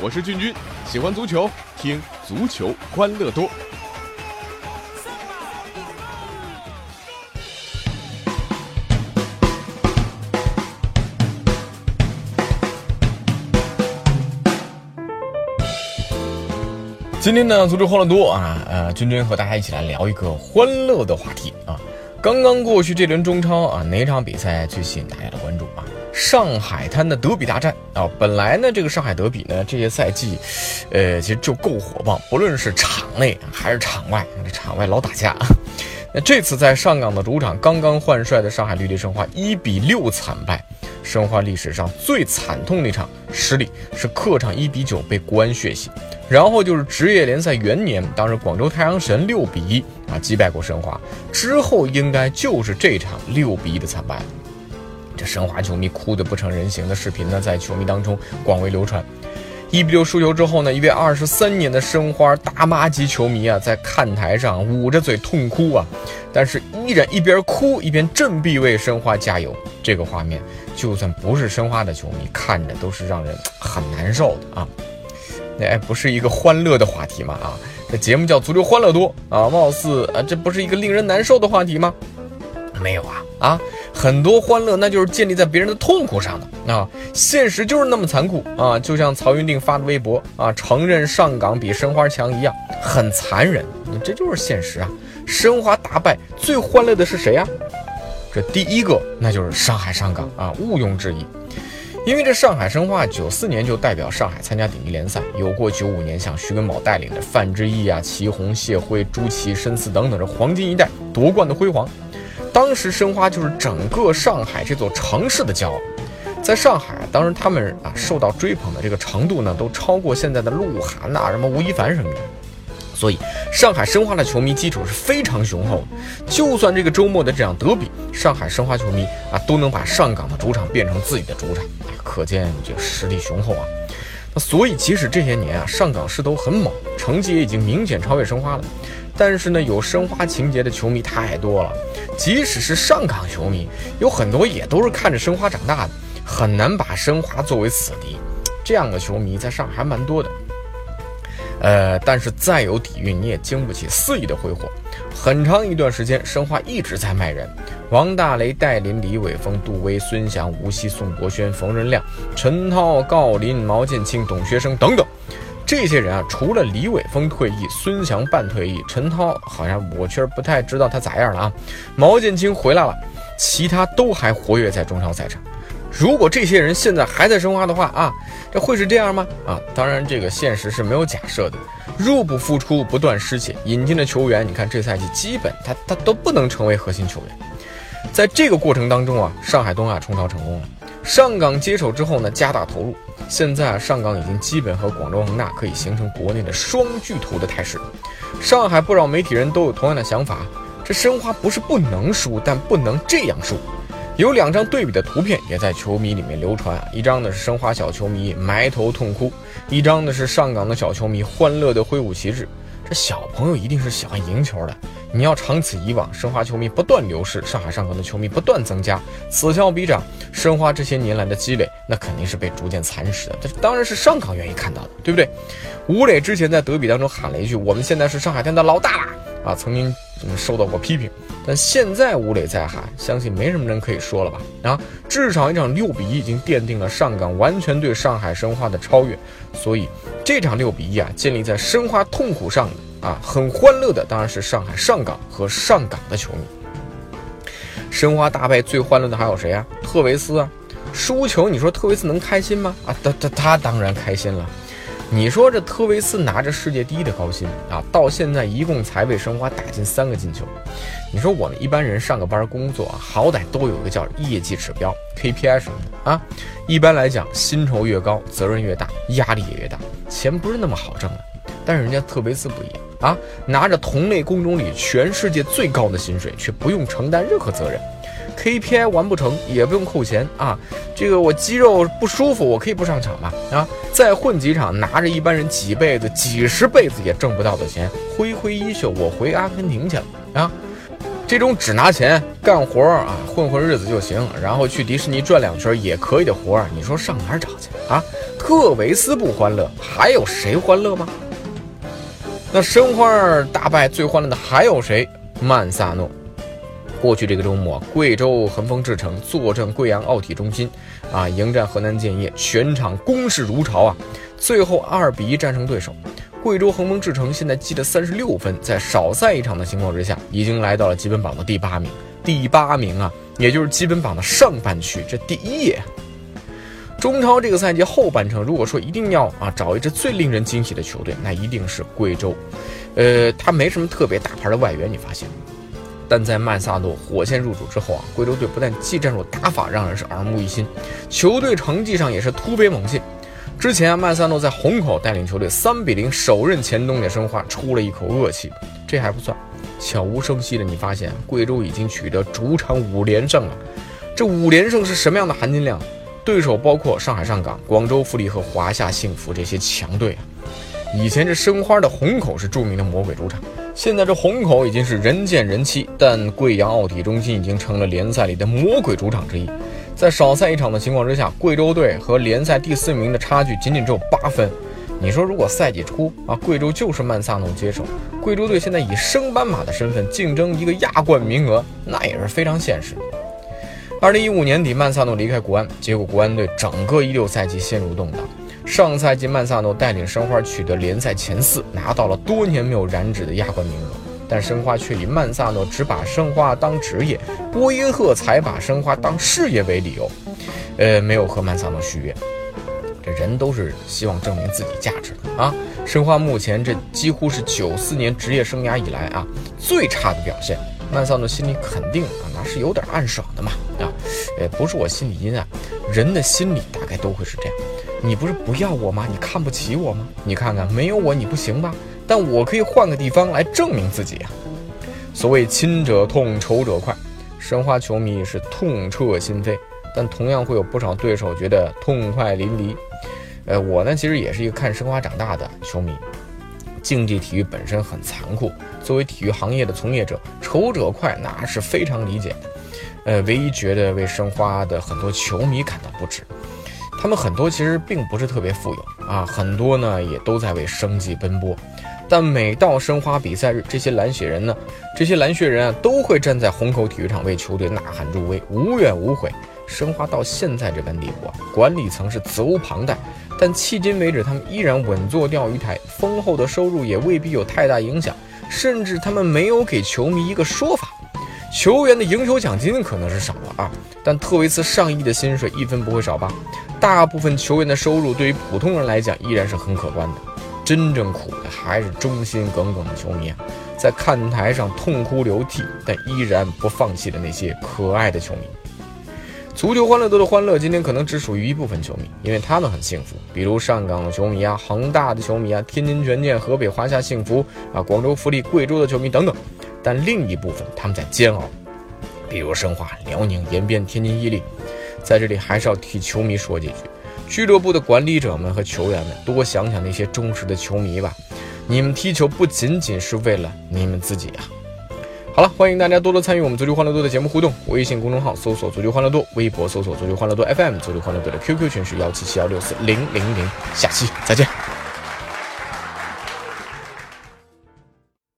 我是俊君，喜欢足球，听足球欢乐多。今天呢，足球欢乐多啊，呃，君君和大家一起来聊一个欢乐的话题啊。刚刚过去这轮中超啊，哪场比赛最吸引大家的关注啊？上海滩的德比大战啊，本来呢，这个上海德比呢，这些赛季，呃，其实就够火爆，不论是场内还是场外，场外老打架。那这次在上港的主场，刚刚换帅的上海绿地申花一比六惨败，申花历史上最惨痛的一场失利是客场一比九被国安血洗，然后就是职业联赛元年，当时广州太阳神六比一啊击败过申花，之后应该就是这场六比一的惨败了。这申花球迷哭得不成人形的视频呢，在球迷当中广为流传。一比六输球之后呢，一位二十三年的申花大妈级球迷啊，在看台上捂着嘴痛哭啊，但是依然一边哭一边振臂为申花加油。这个画面，就算不是申花的球迷看着都是让人很难受的啊。那哎不是一个欢乐的话题吗？啊，这节目叫足球欢乐多啊，貌似啊，这不是一个令人难受的话题吗？没有啊啊！很多欢乐那就是建立在别人的痛苦上的啊！现实就是那么残酷啊！就像曹云定发的微博啊，承认上港比申花强一样，很残忍。这就是现实啊！申花大败，最欢乐的是谁呀？这第一个那就是上海上港啊，毋庸置疑。因为这上海申花九四年就代表上海参加顶级联赛，有过九五年像徐根宝带领的范志毅啊、祁宏、谢晖、朱琦、申思等等这黄金一代夺冠的辉煌。当时申花就是整个上海这座城市的骄傲，在上海，当时他们啊受到追捧的这个程度呢，都超过现在的鹿晗呐、什么吴亦凡什么的。所以，上海申花的球迷基础是非常雄厚的。就算这个周末的这场德比，上海申花球迷啊都能把上港的主场变成自己的主场，可见这实力雄厚啊。那所以，即使这些年啊上港势头很猛，成绩也已经明显超越申花了，但是呢，有申花情节的球迷太多了。即使是上港球迷，有很多也都是看着申花长大的，很难把申花作为死敌。这样的球迷在上海还蛮多的。呃，但是再有底蕴，你也经不起肆意的挥霍。很长一段时间，申花一直在卖人。王大雷、戴林、李玮峰、杜威、孙祥、吴曦、宋博轩、冯仁亮、陈涛、郜林、毛剑卿、董学生等等。这些人啊，除了李玮峰退役，孙祥半退役，陈涛好像我确实不太知道他咋样了啊。毛剑卿回来了，其他都还活跃在中超赛场。如果这些人现在还在申花的话啊，这会是这样吗？啊，当然这个现实是没有假设的。入不敷出，不断失血，引进的球员，你看这赛季基本他他都不能成为核心球员。在这个过程当中啊，上海东亚冲超成功了，上港接手之后呢，加大投入。现在啊，上港已经基本和广州恒大可以形成国内的双巨头的态势。上海不少媒体人都有同样的想法，这申花不是不能输，但不能这样输。有两张对比的图片也在球迷里面流传，一张呢是申花小球迷埋头痛哭，一张呢是上港的小球迷欢乐的挥舞旗帜。这小朋友一定是喜欢赢球的，你要长此以往，申花球迷不断流失，上海上港的球迷不断增加，此消彼长，申花这些年来的积累，那肯定是被逐渐蚕食的。这当然是上港愿意看到的，对不对？吴磊之前在德比当中喊了一句：“我们现在是上海滩的老大了！”啊，曾经受到过批评。但现在吴磊在喊，相信没什么人可以说了吧？啊，至少一场六比一已经奠定了上港完全对上海申花的超越。所以这场六比一啊，建立在申花痛苦上的啊，很欢乐的当然是上海上港和上港的球迷。申花大败最欢乐的还有谁啊？特维斯啊，输球你说特维斯能开心吗？啊，他他他当然开心了。你说这特维斯拿着世界第一的高薪啊，到现在一共才为申花打进三个进球。你说我们一般人上个班工作啊，好歹都有个叫业绩指标 KPI 什么的啊。一般来讲，薪酬越高，责任越大，压力也越大，钱不是那么好挣的。但是人家特维斯不一样啊，拿着同类工种里全世界最高的薪水，却不用承担任何责任。KPI 完不成也不用扣钱啊，这个我肌肉不舒服，我可以不上场吧？啊，再混几场，拿着一般人几辈子、几十辈子也挣不到的钱，挥挥衣袖，我回阿根廷去了啊！这种只拿钱干活啊，混混日子就行，然后去迪士尼转两圈也可以的活儿，你说上哪儿找去啊？特维斯不欢乐，还有谁欢乐吗？那申花大败最欢乐的还有谁？曼萨诺。过去这个周末，贵州恒丰智诚坐镇贵阳奥体中心，啊，迎战河南建业，全场攻势如潮啊，最后二比一战胜对手。贵州恒丰智诚现在积了三十六分，在少赛一场的情况之下，已经来到了积分榜的第八名。第八名啊，也就是积分榜的上半区，这第一页。中超这个赛季后半程，如果说一定要啊找一支最令人惊喜的球队，那一定是贵州。呃，他没什么特别大牌的外援，你发现？但在曼萨诺火线入主之后啊，贵州队不但技战术打法让人是耳目一新，球队成绩上也是突飞猛进。之前啊，曼萨诺在虹口带领球队三比零首任前东家申花，出了一口恶气。这还不算，悄无声息的你发现贵州已经取得主场五连胜了。这五连胜是什么样的含金量？对手包括上海上港、广州富力和华夏幸福这些强队啊。以前这申花的虹口是著名的魔鬼主场。现在这虹口已经是人见人欺，但贵阳奥体中心已经成了联赛里的魔鬼主场之一。在少赛一场的情况之下，贵州队和联赛第四名的差距仅仅只有八分。你说，如果赛季初啊，贵州就是曼萨诺接手，贵州队现在以升班马的身份竞争一个亚冠名额，那也是非常现实。二零一五年底，曼萨诺离开国安，结果国安队整个一六赛季陷入动荡。上赛季，曼萨诺带领申花取得联赛前四，拿到了多年没有染指的亚冠名额。但申花却以曼萨诺只把申花当职业，波音赫才把申花当事业为理由，呃，没有和曼萨诺续约。这人都是希望证明自己价值的啊！申花目前这几乎是九四年职业生涯以来啊最差的表现。曼萨诺心里肯定啊，那是有点暗爽的嘛啊！呃，不是我心里阴暗，人的心理大概都会是这样。你不是不要我吗？你看不起我吗？你看看，没有我你不行吧？但我可以换个地方来证明自己啊！所谓亲者痛，仇者快，申花球迷是痛彻心扉，但同样会有不少对手觉得痛快淋漓。呃，我呢，其实也是一个看申花长大的球迷。竞技体育本身很残酷，作为体育行业的从业者，仇者快那是非常理解的。呃，唯一觉得为申花的很多球迷感到不值。他们很多其实并不是特别富有啊，很多呢也都在为生计奔波。但每到申花比赛日，这些蓝血人呢，这些蓝血人啊，都会站在虹口体育场为球队呐喊助威，无怨无悔。申花到现在这般地步啊，管理层是责无旁贷，但迄今为止，他们依然稳坐钓鱼台，丰厚的收入也未必有太大影响，甚至他们没有给球迷一个说法。球员的赢球奖金可能是少了啊，但特维斯上亿的薪水一分不会少吧？大部分球员的收入对于普通人来讲依然是很可观的，真正苦的还是忠心耿耿的球迷，在看台上痛哭流涕但依然不放弃的那些可爱的球迷。足球欢乐多的欢乐今天可能只属于一部分球迷，因为他们很幸福，比如上港的球迷啊、恒大的球迷啊、天津权健、河北华夏幸福啊、广州富力、贵州的球迷等等。但另一部分他们在煎熬，比如申花、辽宁、延边、天津伊利。在这里还是要替球迷说几句，俱乐部的管理者们和球员们多想想那些忠实的球迷吧，你们踢球不仅仅是为了你们自己啊！好了，欢迎大家多多参与我们足球欢乐多的节目互动，微信公众号搜索足球欢乐多，微博搜索足球欢乐多 FM，足球欢乐多的 QQ 群是幺七七幺六四零零零，下期再见。